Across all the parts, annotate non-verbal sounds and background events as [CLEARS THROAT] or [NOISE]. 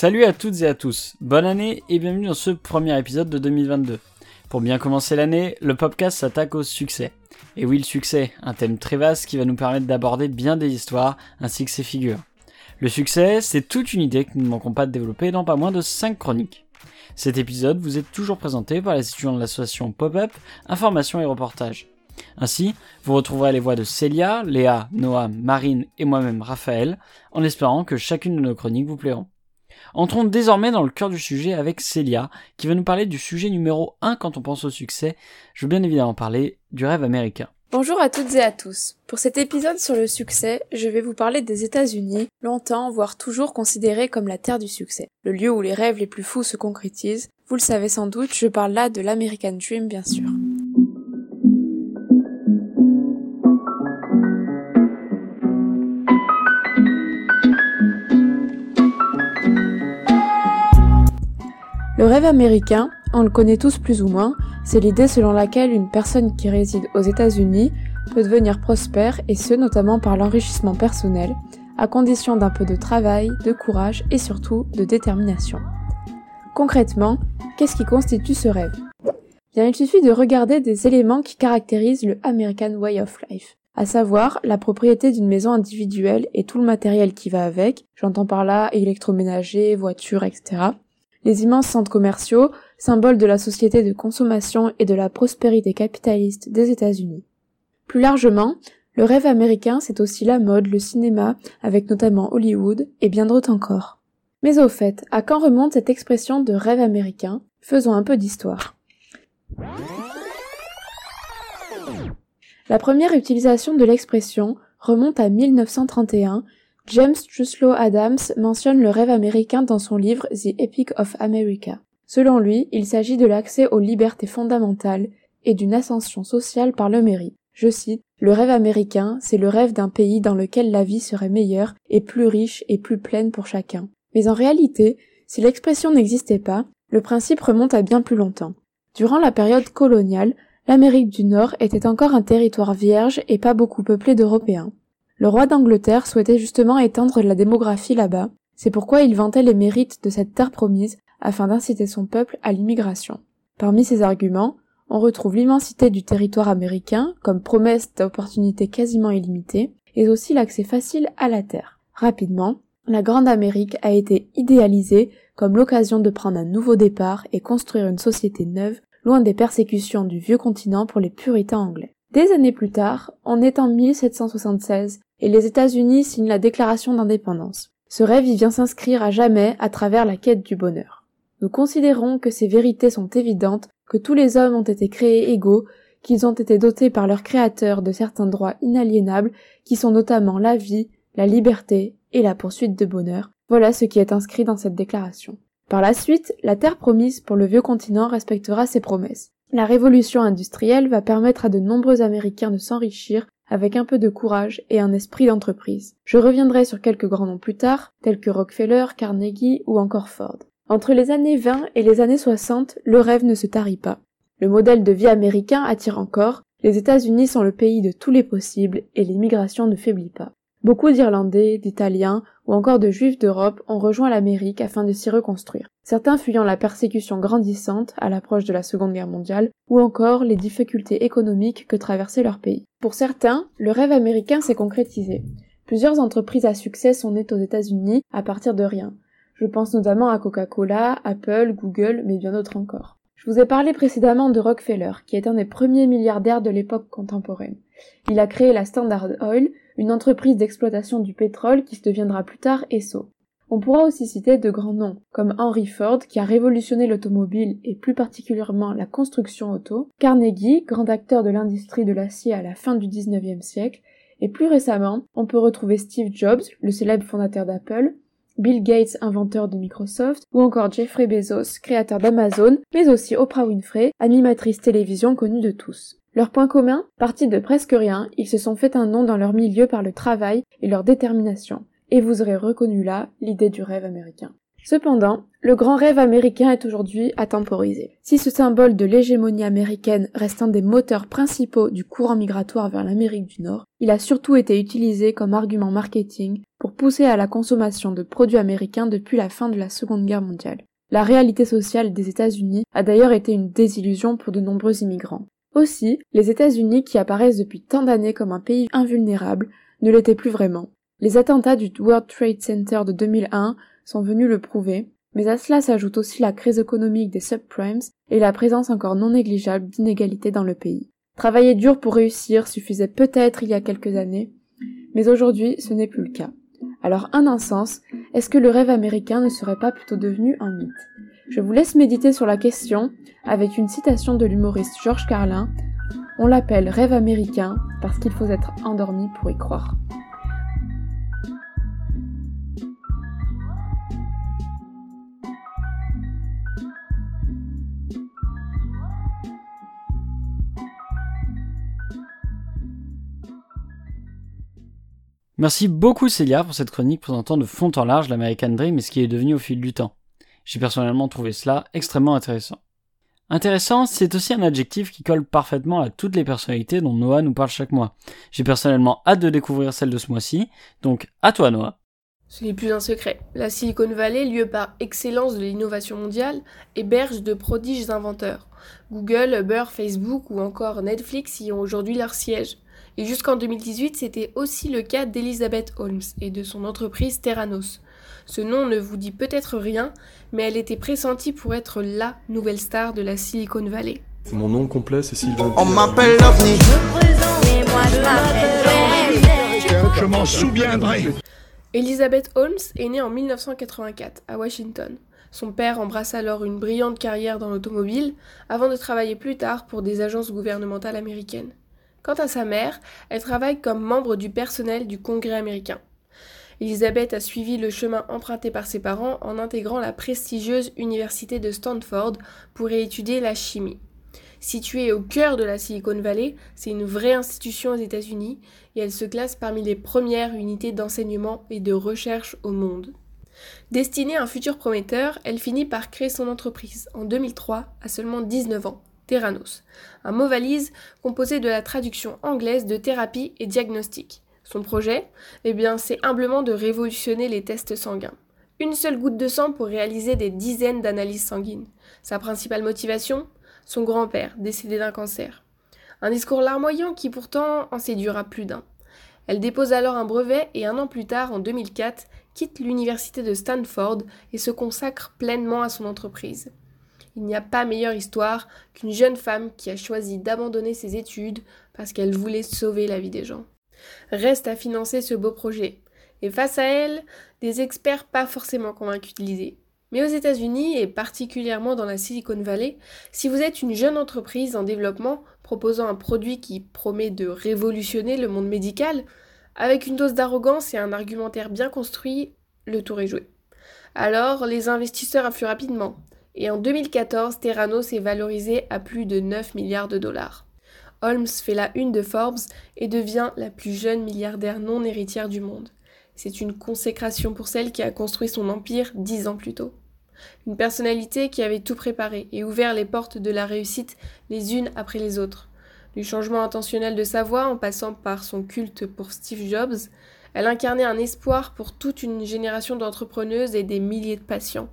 Salut à toutes et à tous, bonne année et bienvenue dans ce premier épisode de 2022. Pour bien commencer l'année, le podcast s'attaque au succès. Et oui, le succès, un thème très vaste qui va nous permettre d'aborder bien des histoires ainsi que ses figures. Le succès, c'est toute une idée que nous ne manquons pas de développer dans pas moins de 5 chroniques. Cet épisode vous est toujours présenté par les étudiants de l'association Pop-Up, Information et Reportage. Ainsi, vous retrouverez les voix de Célia, Léa, Noah, Marine et moi-même Raphaël, en espérant que chacune de nos chroniques vous plairont. Entrons désormais dans le cœur du sujet avec Célia, qui va nous parler du sujet numéro 1 quand on pense au succès. Je veux bien évidemment parler du rêve américain. Bonjour à toutes et à tous. Pour cet épisode sur le succès, je vais vous parler des États-Unis, longtemps, voire toujours considérés comme la terre du succès, le lieu où les rêves les plus fous se concrétisent. Vous le savez sans doute, je parle là de l'American Dream bien sûr. Le rêve américain, on le connaît tous plus ou moins, c'est l'idée selon laquelle une personne qui réside aux États-Unis peut devenir prospère et ce notamment par l'enrichissement personnel, à condition d'un peu de travail, de courage et surtout de détermination. Concrètement, qu'est-ce qui constitue ce rêve? Bien, il suffit de regarder des éléments qui caractérisent le American Way of Life, à savoir la propriété d'une maison individuelle et tout le matériel qui va avec, j'entends par là électroménager, voitures, etc., les immenses centres commerciaux, symboles de la société de consommation et de la prospérité capitaliste des États-Unis. Plus largement, le rêve américain, c'est aussi la mode, le cinéma, avec notamment Hollywood, et bien d'autres encore. Mais au fait, à quand remonte cette expression de rêve américain? Faisons un peu d'histoire. La première utilisation de l'expression remonte à 1931 James Truslow Adams mentionne le rêve américain dans son livre The Epic of America. Selon lui, il s'agit de l'accès aux libertés fondamentales et d'une ascension sociale par le mérite. Je cite, Le rêve américain, c'est le rêve d'un pays dans lequel la vie serait meilleure et plus riche et plus pleine pour chacun. Mais en réalité, si l'expression n'existait pas, le principe remonte à bien plus longtemps. Durant la période coloniale, l'Amérique du Nord était encore un territoire vierge et pas beaucoup peuplé d'Européens. Le roi d'Angleterre souhaitait justement étendre la démographie là-bas, c'est pourquoi il vantait les mérites de cette terre promise afin d'inciter son peuple à l'immigration. Parmi ces arguments, on retrouve l'immensité du territoire américain comme promesse d'opportunités quasiment illimitées, et aussi l'accès facile à la terre. Rapidement, la Grande Amérique a été idéalisée comme l'occasion de prendre un nouveau départ et construire une société neuve, loin des persécutions du vieux continent pour les puritains anglais. Des années plus tard, on est en 1776 et les États-Unis signent la déclaration d'indépendance. Ce rêve y vient s'inscrire à jamais à travers la quête du bonheur. Nous considérons que ces vérités sont évidentes, que tous les hommes ont été créés égaux, qu'ils ont été dotés par leur créateur de certains droits inaliénables, qui sont notamment la vie, la liberté et la poursuite de bonheur. Voilà ce qui est inscrit dans cette déclaration. Par la suite, la terre promise pour le vieux continent respectera ses promesses. La révolution industrielle va permettre à de nombreux Américains de s'enrichir avec un peu de courage et un esprit d'entreprise. Je reviendrai sur quelques grands noms plus tard, tels que Rockefeller, Carnegie ou encore Ford. Entre les années 20 et les années 60, le rêve ne se tarit pas. Le modèle de vie américain attire encore, les États-Unis sont le pays de tous les possibles et l'immigration ne faiblit pas. Beaucoup d'Irlandais, d'Italiens ou encore de Juifs d'Europe ont rejoint l'Amérique afin de s'y reconstruire, certains fuyant la persécution grandissante à l'approche de la Seconde Guerre mondiale ou encore les difficultés économiques que traversait leur pays. Pour certains, le rêve américain s'est concrétisé. Plusieurs entreprises à succès sont nées aux États-Unis à partir de rien. Je pense notamment à Coca-Cola, Apple, Google, mais bien d'autres encore. Je vous ai parlé précédemment de Rockefeller, qui est un des premiers milliardaires de l'époque contemporaine. Il a créé la Standard Oil, une entreprise d'exploitation du pétrole qui se deviendra plus tard Esso. On pourra aussi citer de grands noms, comme Henry Ford, qui a révolutionné l'automobile et plus particulièrement la construction auto, Carnegie, grand acteur de l'industrie de l'acier à la fin du 19e siècle, et plus récemment, on peut retrouver Steve Jobs, le célèbre fondateur d'Apple, Bill Gates, inventeur de Microsoft, ou encore Jeffrey Bezos, créateur d'Amazon, mais aussi Oprah Winfrey, animatrice télévision connue de tous. Leur point commun, partis de presque rien, ils se sont fait un nom dans leur milieu par le travail et leur détermination. Et vous aurez reconnu là l'idée du rêve américain. Cependant, le grand rêve américain est aujourd'hui à temporiser. Si ce symbole de l'hégémonie américaine reste un des moteurs principaux du courant migratoire vers l'Amérique du Nord, il a surtout été utilisé comme argument marketing pour pousser à la consommation de produits américains depuis la fin de la Seconde Guerre mondiale. La réalité sociale des États-Unis a d'ailleurs été une désillusion pour de nombreux immigrants. Aussi, les États-Unis, qui apparaissent depuis tant d'années comme un pays invulnérable, ne l'étaient plus vraiment. Les attentats du World Trade Center de 2001 sont venus le prouver, mais à cela s'ajoute aussi la crise économique des subprimes et la présence encore non négligeable d'inégalités dans le pays. Travailler dur pour réussir suffisait peut-être il y a quelques années, mais aujourd'hui ce n'est plus le cas. Alors en un sens, est-ce que le rêve américain ne serait pas plutôt devenu un mythe? Je vous laisse méditer sur la question avec une citation de l'humoriste George Carlin. On l'appelle rêve américain parce qu'il faut être endormi pour y croire. Merci beaucoup Célia pour cette chronique présentant de fond en large l'American Dream et ce qui est devenu au fil du temps. J'ai personnellement trouvé cela extrêmement intéressant. Intéressant, c'est aussi un adjectif qui colle parfaitement à toutes les personnalités dont Noah nous parle chaque mois. J'ai personnellement hâte de découvrir celle de ce mois-ci, donc à toi Noah. Ce n'est plus un secret. La Silicon Valley, lieu par excellence de l'innovation mondiale, héberge de prodiges inventeurs. Google, Uber, Facebook ou encore Netflix y ont aujourd'hui leur siège. Et jusqu'en 2018, c'était aussi le cas d'Elizabeth Holmes et de son entreprise Terranos. Ce nom ne vous dit peut-être rien, mais elle était pressentie pour être LA nouvelle star de la Silicon Valley. Mon nom complet, c'est Sylvain. On m'appelle l'OVNI. Je m'en souviendrai. Elizabeth Holmes est née en 1984 à Washington. Son père embrasse alors une brillante carrière dans l'automobile avant de travailler plus tard pour des agences gouvernementales américaines. Quant à sa mère, elle travaille comme membre du personnel du Congrès américain. Elisabeth a suivi le chemin emprunté par ses parents en intégrant la prestigieuse université de Stanford pour y étudier la chimie. Située au cœur de la Silicon Valley, c'est une vraie institution aux États-Unis et elle se classe parmi les premières unités d'enseignement et de recherche au monde. Destinée à un futur prometteur, elle finit par créer son entreprise en 2003 à seulement 19 ans. Theranos, un mot valise composé de la traduction anglaise de thérapie et diagnostic. Son projet, eh bien, c'est humblement de révolutionner les tests sanguins. Une seule goutte de sang pour réaliser des dizaines d'analyses sanguines. Sa principale motivation? Son grand-père, décédé d'un cancer. Un discours larmoyant qui pourtant en séduira plus d'un. Elle dépose alors un brevet et un an plus tard, en 2004, quitte l'université de Stanford et se consacre pleinement à son entreprise. Il n'y a pas meilleure histoire qu'une jeune femme qui a choisi d'abandonner ses études parce qu'elle voulait sauver la vie des gens. Reste à financer ce beau projet. Et face à elle, des experts pas forcément convaincus de l'idée. Mais aux États-Unis, et particulièrement dans la Silicon Valley, si vous êtes une jeune entreprise en développement proposant un produit qui promet de révolutionner le monde médical, avec une dose d'arrogance et un argumentaire bien construit, le tour est joué. Alors, les investisseurs affluent rapidement, et en 2014, Terranos est valorisé à plus de 9 milliards de dollars. Holmes fait la une de Forbes et devient la plus jeune milliardaire non héritière du monde. C'est une consécration pour celle qui a construit son empire dix ans plus tôt. Une personnalité qui avait tout préparé et ouvert les portes de la réussite les unes après les autres. Du changement intentionnel de sa voix en passant par son culte pour Steve Jobs, elle incarnait un espoir pour toute une génération d'entrepreneuses et des milliers de patients.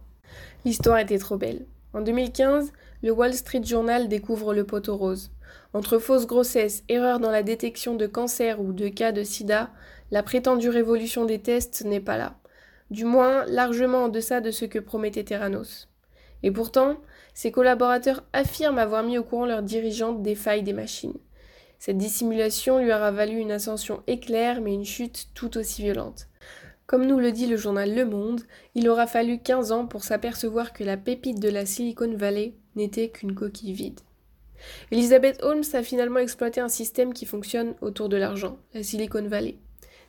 L'histoire était trop belle. En 2015, le Wall Street Journal découvre le poteau rose. Entre fausse grossesse, erreur dans la détection de cancer ou de cas de sida, la prétendue révolution des tests n'est pas là. Du moins, largement en deçà de ce que promettait Terranos. Et pourtant, ses collaborateurs affirment avoir mis au courant leurs dirigeantes des failles des machines. Cette dissimulation lui aura valu une ascension éclair mais une chute tout aussi violente. Comme nous le dit le journal Le Monde, il aura fallu 15 ans pour s'apercevoir que la pépite de la Silicon Valley n'était qu'une coquille vide. Elizabeth Holmes a finalement exploité un système qui fonctionne autour de l'argent, la Silicon Valley.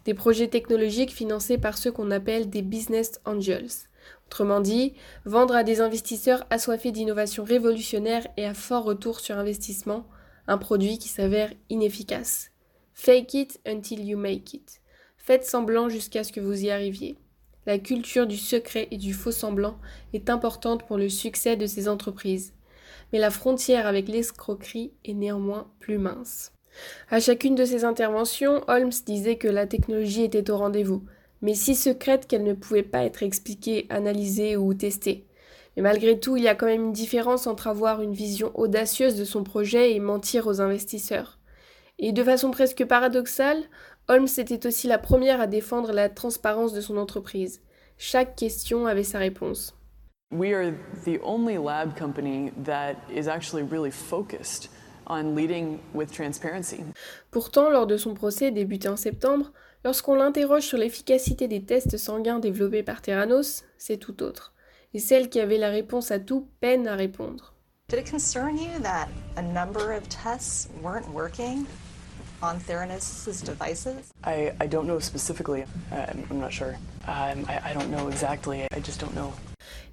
Des projets technologiques financés par ceux qu'on appelle des business angels. Autrement dit, vendre à des investisseurs assoiffés d'innovation révolutionnaire et à fort retour sur investissement un produit qui s'avère inefficace. Fake it until you make it. Faites semblant jusqu'à ce que vous y arriviez. la culture du secret et du faux semblant est importante pour le succès de ces entreprises. Mais la frontière avec l'escroquerie est néanmoins plus mince. À chacune de ses interventions, Holmes disait que la technologie était au rendez-vous, mais si secrète qu'elle ne pouvait pas être expliquée, analysée ou testée. Mais malgré tout, il y a quand même une différence entre avoir une vision audacieuse de son projet et mentir aux investisseurs. Et de façon presque paradoxale, Holmes était aussi la première à défendre la transparence de son entreprise. Chaque question avait sa réponse. We are the only lab company that is actually really focused on leading with transparency. Pourtant, lors de son procès débuté en septembre, lorsqu'on l'interroge sur l'efficacité des tests sanguins développés par Theranos, c'est tout autre. Et celle qui avait la réponse à tout peine à répondre. Did it concern you that a number of tests weren't working on Theranos' devices? I, I don't know specifically. Um, I'm not sure. Um, I, I don't know exactly. I just don't know.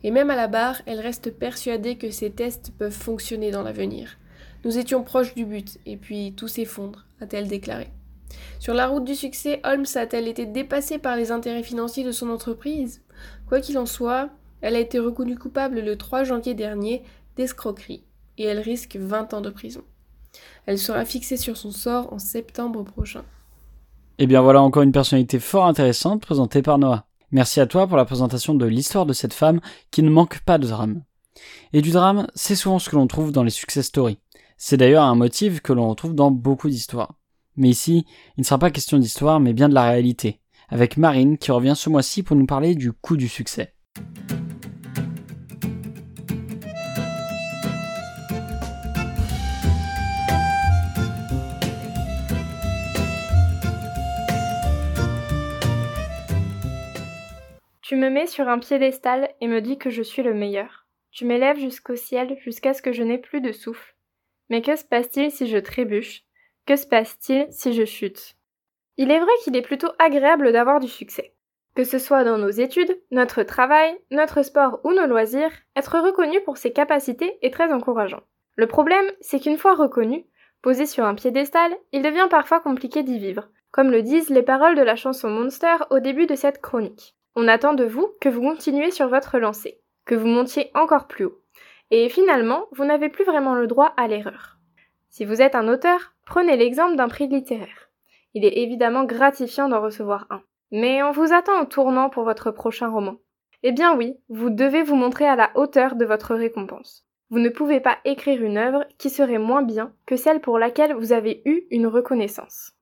Et même à la barre, elle reste persuadée que ces tests peuvent fonctionner dans l'avenir. Nous étions proches du but, et puis tout s'effondre, a-t-elle déclaré. Sur la route du succès, Holmes a-t-elle été dépassée par les intérêts financiers de son entreprise? Quoi qu'il en soit, elle a été reconnue coupable le 3 janvier dernier d'escroquerie, et elle risque 20 ans de prison. Elle sera fixée sur son sort en septembre prochain. Et eh bien voilà encore une personnalité fort intéressante présentée par Noah. Merci à toi pour la présentation de l'histoire de cette femme qui ne manque pas de drame. Et du drame, c'est souvent ce que l'on trouve dans les success stories. C'est d'ailleurs un motif que l'on retrouve dans beaucoup d'histoires. Mais ici, il ne sera pas question d'histoire, mais bien de la réalité, avec Marine qui revient ce mois-ci pour nous parler du coup du succès. Tu me mets sur un piédestal et me dis que je suis le meilleur. Tu m'élèves jusqu'au ciel jusqu'à ce que je n'ai plus de souffle. Mais que se passe-t-il si je trébuche? Que se passe-t-il si je chute? Il est vrai qu'il est plutôt agréable d'avoir du succès. Que ce soit dans nos études, notre travail, notre sport ou nos loisirs, être reconnu pour ses capacités est très encourageant. Le problème, c'est qu'une fois reconnu, posé sur un piédestal, il devient parfois compliqué d'y vivre, comme le disent les paroles de la chanson Monster au début de cette chronique. On attend de vous que vous continuiez sur votre lancée, que vous montiez encore plus haut. Et finalement, vous n'avez plus vraiment le droit à l'erreur. Si vous êtes un auteur, prenez l'exemple d'un prix littéraire. Il est évidemment gratifiant d'en recevoir un. Mais on vous attend au tournant pour votre prochain roman. Eh bien oui, vous devez vous montrer à la hauteur de votre récompense. Vous ne pouvez pas écrire une œuvre qui serait moins bien que celle pour laquelle vous avez eu une reconnaissance.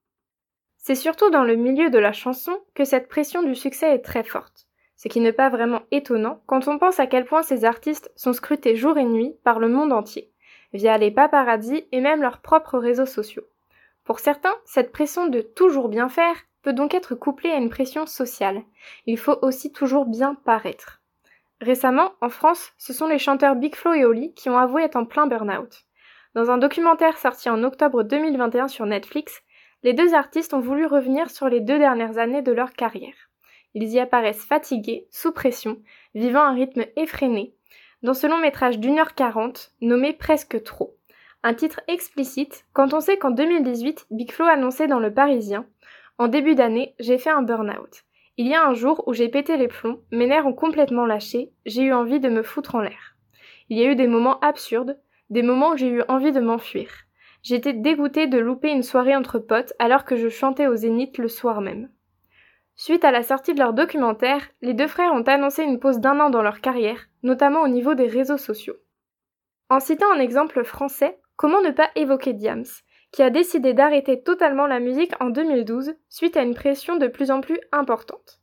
C'est surtout dans le milieu de la chanson que cette pression du succès est très forte, ce qui n'est pas vraiment étonnant quand on pense à quel point ces artistes sont scrutés jour et nuit par le monde entier, via les paparazzis et même leurs propres réseaux sociaux. Pour certains, cette pression de toujours bien faire peut donc être couplée à une pression sociale. Il faut aussi toujours bien paraître. Récemment, en France, ce sont les chanteurs Big Flo et Oli qui ont avoué être en plein burn-out. Dans un documentaire sorti en octobre 2021 sur Netflix, les deux artistes ont voulu revenir sur les deux dernières années de leur carrière. Ils y apparaissent fatigués, sous pression, vivant un rythme effréné, dans ce long métrage d'une heure quarante, nommé Presque trop. Un titre explicite quand on sait qu'en 2018, Big Flo annonçait dans Le Parisien En début d'année, j'ai fait un burn-out. Il y a un jour où j'ai pété les plombs, mes nerfs ont complètement lâché, j'ai eu envie de me foutre en l'air. Il y a eu des moments absurdes, des moments où j'ai eu envie de m'enfuir. J'étais dégoûtée de louper une soirée entre potes alors que je chantais au Zénith le soir même. Suite à la sortie de leur documentaire, les deux frères ont annoncé une pause d'un an dans leur carrière, notamment au niveau des réseaux sociaux. En citant un exemple français, comment ne pas évoquer Diams, qui a décidé d'arrêter totalement la musique en 2012 suite à une pression de plus en plus importante.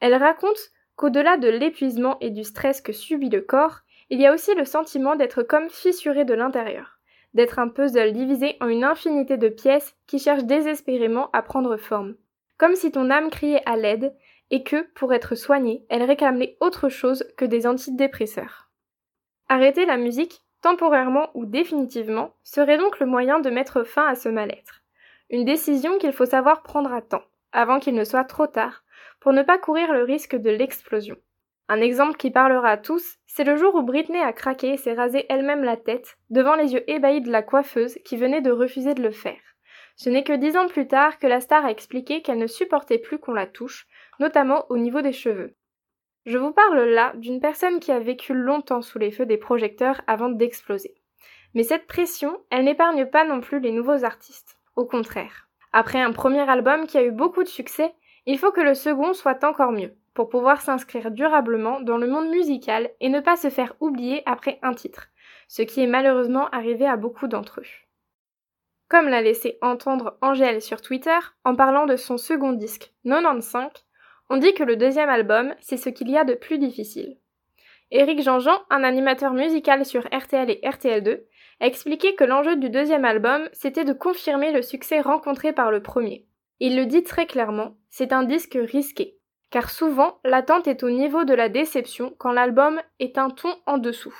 Elle raconte qu'au-delà de l'épuisement et du stress que subit le corps, il y a aussi le sentiment d'être comme fissuré de l'intérieur d'être un puzzle divisé en une infinité de pièces qui cherchent désespérément à prendre forme. Comme si ton âme criait à l'aide et que, pour être soignée, elle réclamait autre chose que des antidépresseurs. Arrêter la musique, temporairement ou définitivement, serait donc le moyen de mettre fin à ce mal-être. Une décision qu'il faut savoir prendre à temps, avant qu'il ne soit trop tard, pour ne pas courir le risque de l'explosion. Un exemple qui parlera à tous, c'est le jour où Britney a craqué et s'est rasé elle-même la tête, devant les yeux ébahis de la coiffeuse qui venait de refuser de le faire. Ce n'est que dix ans plus tard que la star a expliqué qu'elle ne supportait plus qu'on la touche, notamment au niveau des cheveux. Je vous parle là d'une personne qui a vécu longtemps sous les feux des projecteurs avant d'exploser. Mais cette pression, elle n'épargne pas non plus les nouveaux artistes. Au contraire. Après un premier album qui a eu beaucoup de succès, il faut que le second soit encore mieux, pour pouvoir s'inscrire durablement dans le monde musical et ne pas se faire oublier après un titre, ce qui est malheureusement arrivé à beaucoup d'entre eux. Comme l'a laissé entendre Angèle sur Twitter en parlant de son second disque, 95, on dit que le deuxième album, c'est ce qu'il y a de plus difficile. Éric Jean-Jean, un animateur musical sur RTL et RTL2, a expliqué que l'enjeu du deuxième album, c'était de confirmer le succès rencontré par le premier. Il le dit très clairement, c'est un disque risqué, car souvent l'attente est au niveau de la déception quand l'album est un ton en dessous.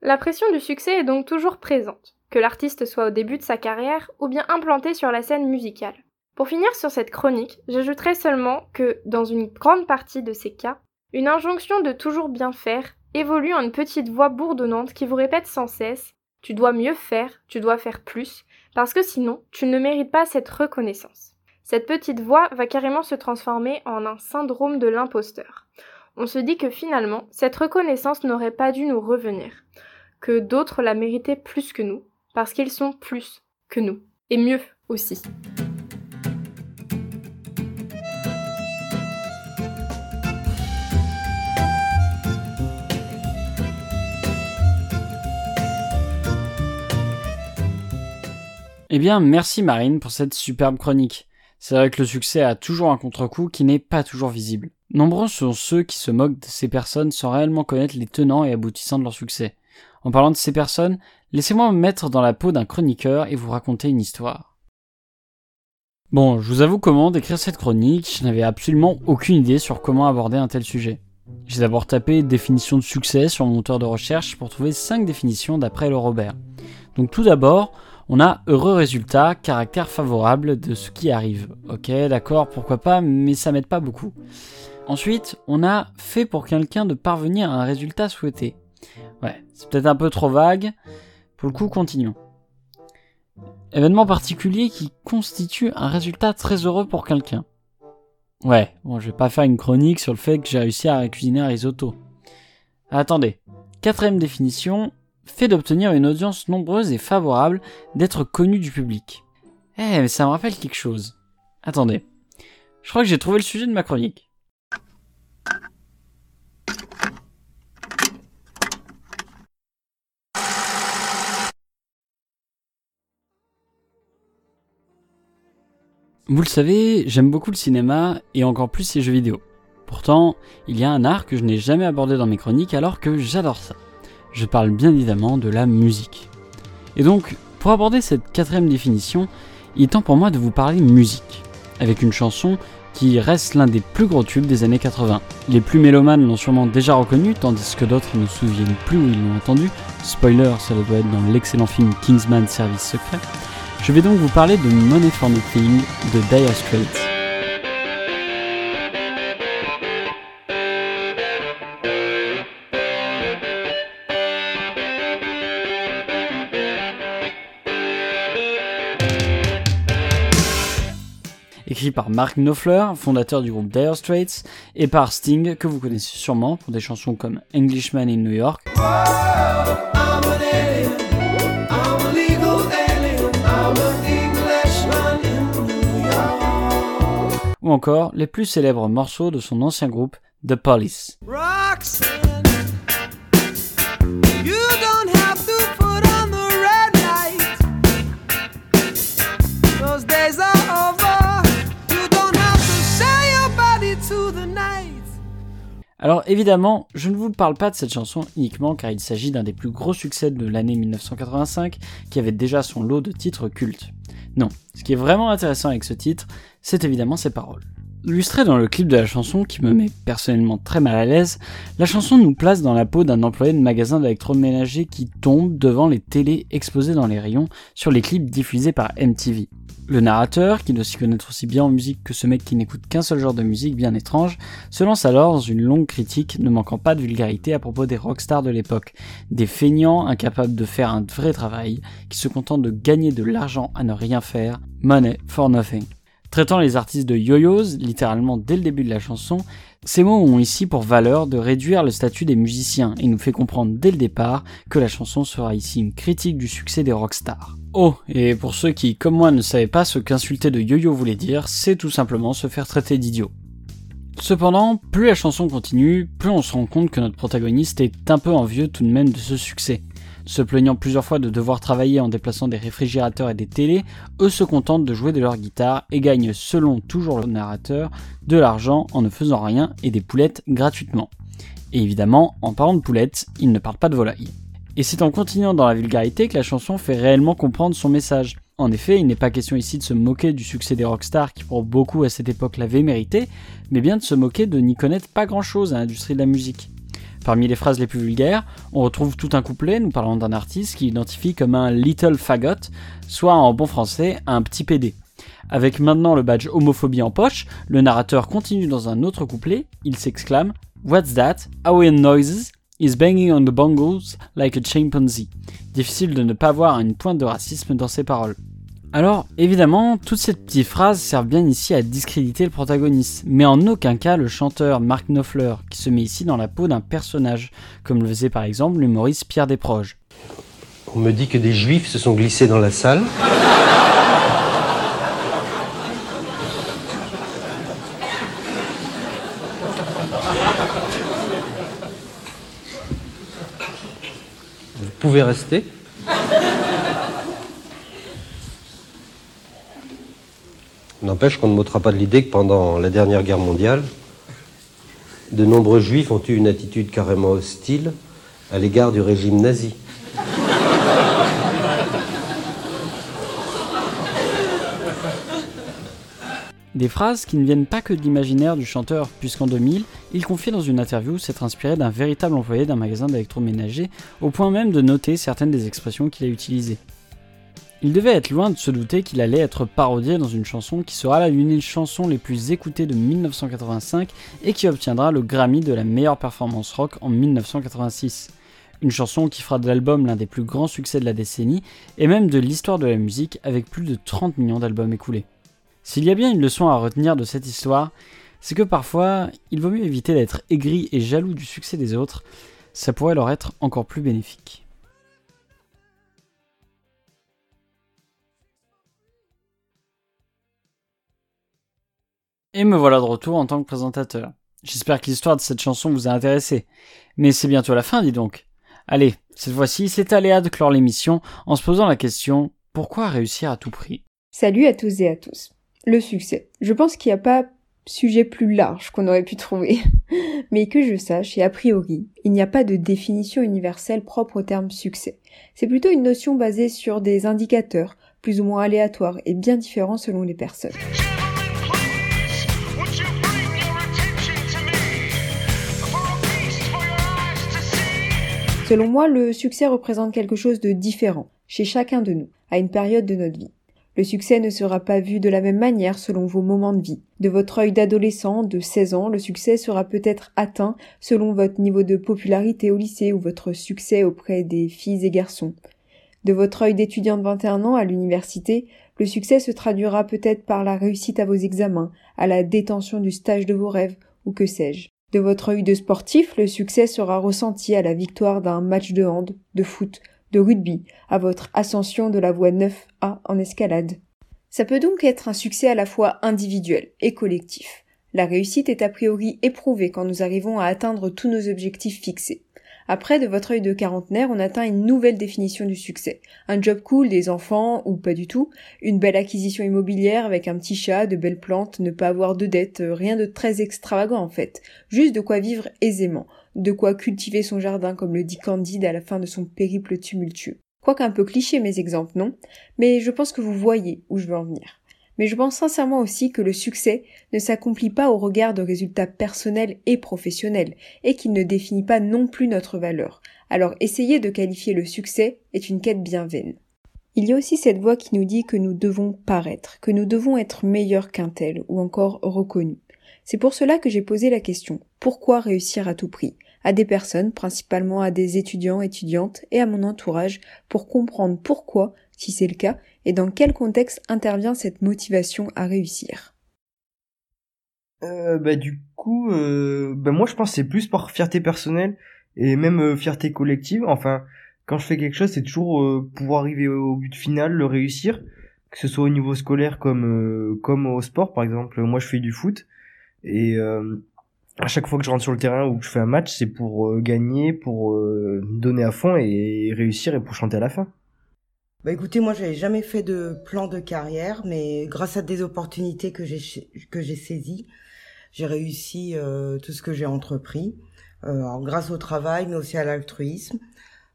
La pression du succès est donc toujours présente, que l'artiste soit au début de sa carrière ou bien implanté sur la scène musicale. Pour finir sur cette chronique, j'ajouterai seulement que, dans une grande partie de ces cas, une injonction de toujours bien faire évolue en une petite voix bourdonnante qui vous répète sans cesse Tu dois mieux faire, tu dois faire plus, parce que sinon, tu ne mérites pas cette reconnaissance. Cette petite voix va carrément se transformer en un syndrome de l'imposteur. On se dit que finalement, cette reconnaissance n'aurait pas dû nous revenir, que d'autres la méritaient plus que nous, parce qu'ils sont plus que nous, et mieux aussi. Eh bien, merci Marine pour cette superbe chronique. C'est vrai que le succès a toujours un contre-coup qui n'est pas toujours visible. Nombreux sont ceux qui se moquent de ces personnes sans réellement connaître les tenants et aboutissants de leur succès. En parlant de ces personnes, laissez-moi me mettre dans la peau d'un chroniqueur et vous raconter une histoire. Bon, je vous avoue comment d'écrire cette chronique, je n'avais absolument aucune idée sur comment aborder un tel sujet. J'ai d'abord tapé définition de succès sur mon moteur de recherche pour trouver 5 définitions d'après le Robert. Donc tout d'abord, on a heureux résultat, caractère favorable de ce qui arrive. Ok, d'accord, pourquoi pas, mais ça m'aide pas beaucoup. Ensuite, on a fait pour quelqu'un de parvenir à un résultat souhaité. Ouais, c'est peut-être un peu trop vague. Pour le coup, continuons. Événement particulier qui constitue un résultat très heureux pour quelqu'un. Ouais, bon, je vais pas faire une chronique sur le fait que j'ai réussi à cuisiner un risotto. Attendez. Quatrième définition, fait d'obtenir une audience nombreuse et favorable, d'être connu du public. Eh, mais ça me rappelle quelque chose. Attendez. Je crois que j'ai trouvé le sujet de ma chronique. Vous le savez, j'aime beaucoup le cinéma et encore plus les jeux vidéo. Pourtant, il y a un art que je n'ai jamais abordé dans mes chroniques alors que j'adore ça je parle bien évidemment de la musique. Et donc, pour aborder cette quatrième définition, il est temps pour moi de vous parler musique, avec une chanson qui reste l'un des plus gros tubes des années 80. Les plus mélomanes l'ont sûrement déjà reconnu, tandis que d'autres ne se souviennent plus où ils l'ont entendu. Spoiler, ça doit être dans l'excellent film Kingsman Service Secret. Je vais donc vous parler de Money for Nothing de Dire Straits. Écrit par Mark Knopfler, fondateur du groupe Dire Straits, et par Sting, que vous connaissez sûrement pour des chansons comme Englishman in New York. Ou encore les plus célèbres morceaux de son ancien groupe The Police. Alors évidemment, je ne vous parle pas de cette chanson uniquement car il s'agit d'un des plus gros succès de l'année 1985 qui avait déjà son lot de titres cultes. Non, ce qui est vraiment intéressant avec ce titre, c'est évidemment ses paroles. Illustré dans le clip de la chanson qui me met personnellement très mal à l'aise, la chanson nous place dans la peau d'un employé de magasin d'électroménager qui tombe devant les télés exposées dans les rayons sur les clips diffusés par MTV. Le narrateur, qui doit s'y connaître aussi bien en musique que ce mec qui n'écoute qu'un seul genre de musique bien étrange, se lance alors dans une longue critique ne manquant pas de vulgarité à propos des rockstars de l'époque, des feignants incapables de faire un vrai travail, qui se contentent de gagner de l'argent à ne rien faire, money for nothing. Traitant les artistes de yo-yos, littéralement dès le début de la chanson, ces mots ont ici pour valeur de réduire le statut des musiciens et nous fait comprendre dès le départ que la chanson sera ici une critique du succès des rockstars. Oh, et pour ceux qui, comme moi, ne savaient pas ce qu'insulter de yo-yo voulait dire, c'est tout simplement se faire traiter d'idiot. Cependant, plus la chanson continue, plus on se rend compte que notre protagoniste est un peu envieux tout de même de ce succès. Se plaignant plusieurs fois de devoir travailler en déplaçant des réfrigérateurs et des télés, eux se contentent de jouer de leur guitare et gagnent, selon toujours le narrateur, de l'argent en ne faisant rien et des poulettes gratuitement. Et évidemment, en parlant de poulettes, ils ne parlent pas de volaille. Et c'est en continuant dans la vulgarité que la chanson fait réellement comprendre son message. En effet, il n'est pas question ici de se moquer du succès des rockstars qui pour beaucoup à cette époque l'avaient mérité, mais bien de se moquer de n'y connaître pas grand chose à l'industrie de la musique. Parmi les phrases les plus vulgaires, on retrouve tout un couplet nous parlant d'un artiste qui identifie comme un little fagot, soit en bon français un petit PD. Avec maintenant le badge homophobie en poche, le narrateur continue dans un autre couplet, il s'exclame What's that? Hawaiian noises? Is banging on the bongos like a chimpanzee. Difficile de ne pas voir une pointe de racisme dans ses paroles. Alors, évidemment, toutes ces petites phrases servent bien ici à discréditer le protagoniste, mais en aucun cas le chanteur Mark Knopfler, qui se met ici dans la peau d'un personnage, comme le faisait par exemple l'humoriste Pierre Desproges. On me dit que des juifs se sont glissés dans la salle. Pouvez rester. N'empêche qu'on ne m'ôtera pas de l'idée que pendant la dernière guerre mondiale, de nombreux juifs ont eu une attitude carrément hostile à l'égard du régime nazi. Des phrases qui ne viennent pas que de l'imaginaire du chanteur, puisqu'en 2000, il confiait dans une interview s'être inspiré d'un véritable employé d'un magasin d'électroménager, au point même de noter certaines des expressions qu'il a utilisées. Il devait être loin de se douter qu'il allait être parodié dans une chanson qui sera l'une des chansons les plus écoutées de 1985 et qui obtiendra le Grammy de la meilleure performance rock en 1986. Une chanson qui fera de l'album l'un des plus grands succès de la décennie et même de l'histoire de la musique avec plus de 30 millions d'albums écoulés. S'il y a bien une leçon à retenir de cette histoire, c'est que parfois, il vaut mieux éviter d'être aigri et jaloux du succès des autres, ça pourrait leur être encore plus bénéfique. Et me voilà de retour en tant que présentateur. J'espère que l'histoire de cette chanson vous a intéressé. Mais c'est bientôt la fin, dis donc. Allez, cette fois-ci, c'est à Léa de clore l'émission en se posant la question pourquoi réussir à tout prix? Salut à tous et à tous. Le succès. Je pense qu'il n'y a pas sujet plus large qu'on aurait pu trouver. [LAUGHS] Mais que je sache, et a priori, il n'y a pas de définition universelle propre au terme succès. C'est plutôt une notion basée sur des indicateurs, plus ou moins aléatoires et bien différents selon les personnes. Selon moi, le succès représente quelque chose de différent chez chacun de nous, à une période de notre vie. Le succès ne sera pas vu de la même manière selon vos moments de vie. De votre œil d'adolescent de 16 ans, le succès sera peut-être atteint selon votre niveau de popularité au lycée ou votre succès auprès des filles et garçons. De votre œil d'étudiant de 21 ans à l'université, le succès se traduira peut-être par la réussite à vos examens, à la détention du stage de vos rêves, ou que sais-je. De votre œil de sportif, le succès sera ressenti à la victoire d'un match de hand, de foot, de rugby, à votre ascension de la voie 9A en escalade. Ça peut donc être un succès à la fois individuel et collectif. La réussite est a priori éprouvée quand nous arrivons à atteindre tous nos objectifs fixés. Après, de votre œil de quarantenaire, on atteint une nouvelle définition du succès. Un job cool, des enfants, ou pas du tout, une belle acquisition immobilière avec un petit chat, de belles plantes, ne pas avoir de dettes, euh, rien de très extravagant en fait. Juste de quoi vivre aisément, de quoi cultiver son jardin comme le dit Candide à la fin de son périple tumultueux. Quoique un peu cliché mes exemples, non? Mais je pense que vous voyez où je veux en venir mais je pense sincèrement aussi que le succès ne s'accomplit pas au regard de résultats personnels et professionnels, et qu'il ne définit pas non plus notre valeur. Alors essayer de qualifier le succès est une quête bien vaine. Il y a aussi cette voix qui nous dit que nous devons paraître, que nous devons être meilleurs qu'un tel, ou encore reconnus. C'est pour cela que j'ai posé la question pourquoi réussir à tout prix? À des personnes, principalement à des étudiants, étudiantes et à mon entourage, pour comprendre pourquoi, si c'est le cas, et dans quel contexte intervient cette motivation à réussir? Euh, bah du coup, euh, bah moi je pense que c'est plus par fierté personnelle et même euh, fierté collective. Enfin, quand je fais quelque chose, c'est toujours euh, pouvoir arriver au but final, le réussir, que ce soit au niveau scolaire comme euh, comme au sport par exemple. Moi je fais du foot et à chaque fois que je rentre sur le terrain ou que je fais un match, c'est pour gagner, pour donner à fond et réussir et pour chanter à la fin. Bah écoutez, moi j'avais jamais fait de plan de carrière, mais grâce à des opportunités que j'ai que j'ai saisies, j'ai réussi euh, tout ce que j'ai entrepris, euh, grâce au travail, mais aussi à l'altruisme.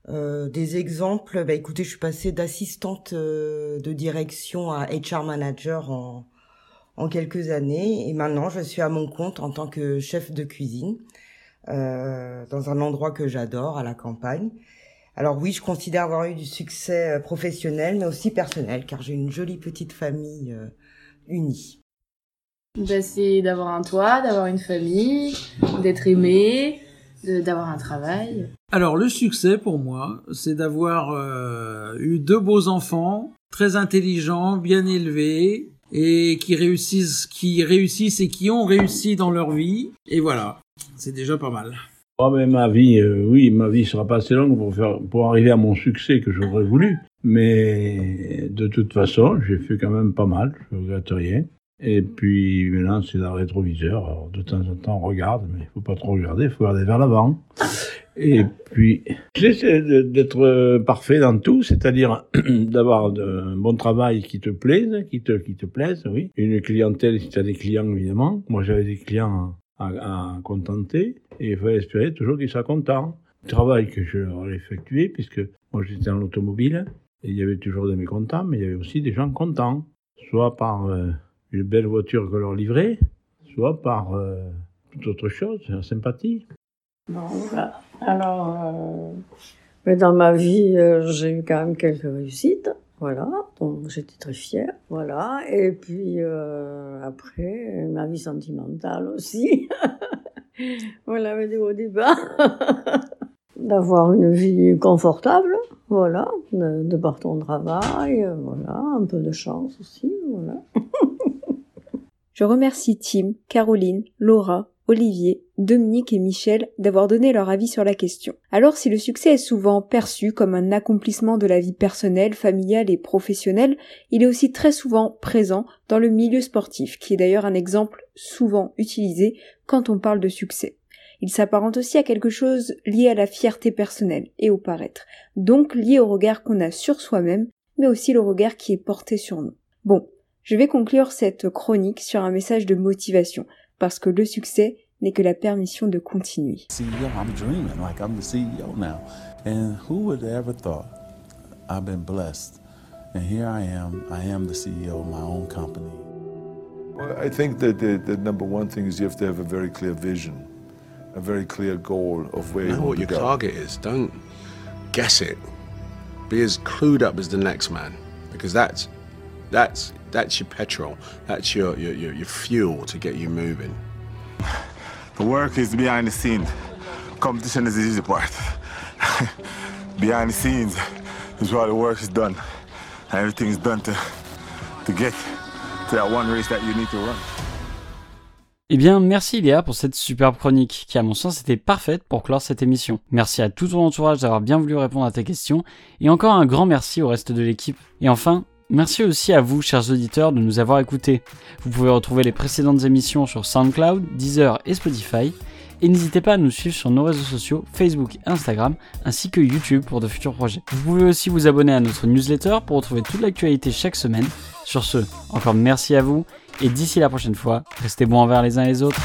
Euh, des exemples, bah écoutez, je suis passée d'assistante de direction à HR manager en, en quelques années, et maintenant je suis à mon compte en tant que chef de cuisine dans un endroit que j'adore, à la campagne. Alors oui, je considère avoir eu du succès professionnel, mais aussi personnel, car j'ai une jolie petite famille unie. Bah, c'est d'avoir un toit, d'avoir une famille, d'être aimé, d'avoir un travail. Alors le succès pour moi, c'est d'avoir euh, eu deux beaux enfants, très intelligents, bien élevés et qui réussissent, qui réussissent et qui ont réussi dans leur vie. Et voilà, c'est déjà pas mal. Oh mais ma vie, euh, oui, ma vie sera pas assez longue pour pour arriver à mon succès que j'aurais voulu. Mais de toute façon, j'ai fait quand même pas mal, je regrette rien. Et puis maintenant, c'est dans le rétroviseur. Alors, de temps en temps, on regarde, mais il faut pas trop regarder, il faut regarder vers l'avant. Et puis, j'essaie d'être euh, parfait dans tout, c'est-à-dire [CLEARS THROAT] d'avoir un bon travail qui te plaise, qui te, qui te plaise, oui. Une clientèle, si tu as des clients, évidemment. Moi, j'avais des clients à, contenter, et il fallait espérer toujours qu'ils soient contents. Le travail que je leur ai effectué, puisque moi, j'étais dans l'automobile, et il y avait toujours des mécontents, mais il y avait aussi des gens contents, soit par... Euh, une belle voiture que leur livrer, soit par euh, toute autre chose, la sympathie. Bon, voilà. Alors, euh, mais dans ma vie, euh, j'ai eu quand même quelques réussites, voilà, donc j'étais très fière, voilà. Et puis après, ma vie sentimentale aussi. voilà, mais des hauts débats. D'avoir une vie confortable, voilà, de, de par ton travail, voilà, un peu de chance aussi, voilà. [LAUGHS] Je remercie Tim, Caroline, Laura, Olivier, Dominique et Michel d'avoir donné leur avis sur la question. Alors si le succès est souvent perçu comme un accomplissement de la vie personnelle, familiale et professionnelle, il est aussi très souvent présent dans le milieu sportif, qui est d'ailleurs un exemple souvent utilisé quand on parle de succès. Il s'apparente aussi à quelque chose lié à la fierté personnelle et au paraître, donc lié au regard qu'on a sur soi-même, mais aussi le regard qui est porté sur nous. Bon, je vais conclure cette chronique sur un message de motivation, parce que le succès n'est que la permission de continuer. CEO, I'm dreaming like I'm the CEO now. And who would have ever thought I've been blessed? And here I am, I am the CEO of my own company. Well, I think that the, the number one thing is you have to have a very clear vision, a very clear goal of where know you what want your to go. target is. Don't guess it. Be as clued up as the next man, because that's that's that's your petrol. That's your your, your, your fuel to get you moving. The work is behind the scenes. Competition is the easy part. [LAUGHS] behind the scenes is where the work is done. And everything is done to, to get to that one race that you need to run. Eh bien, merci Léa pour cette superbe chronique, qui à mon sens était parfaite pour clore cette émission. Merci à tout ton entourage d'avoir bien voulu répondre à tes questions, et encore un grand merci au reste de l'équipe. Et enfin, Merci aussi à vous, chers auditeurs, de nous avoir écoutés. Vous pouvez retrouver les précédentes émissions sur SoundCloud, Deezer et Spotify. Et n'hésitez pas à nous suivre sur nos réseaux sociaux, Facebook et Instagram, ainsi que YouTube pour de futurs projets. Vous pouvez aussi vous abonner à notre newsletter pour retrouver toute l'actualité chaque semaine. Sur ce, encore merci à vous, et d'ici la prochaine fois, restez bons envers les uns et les autres.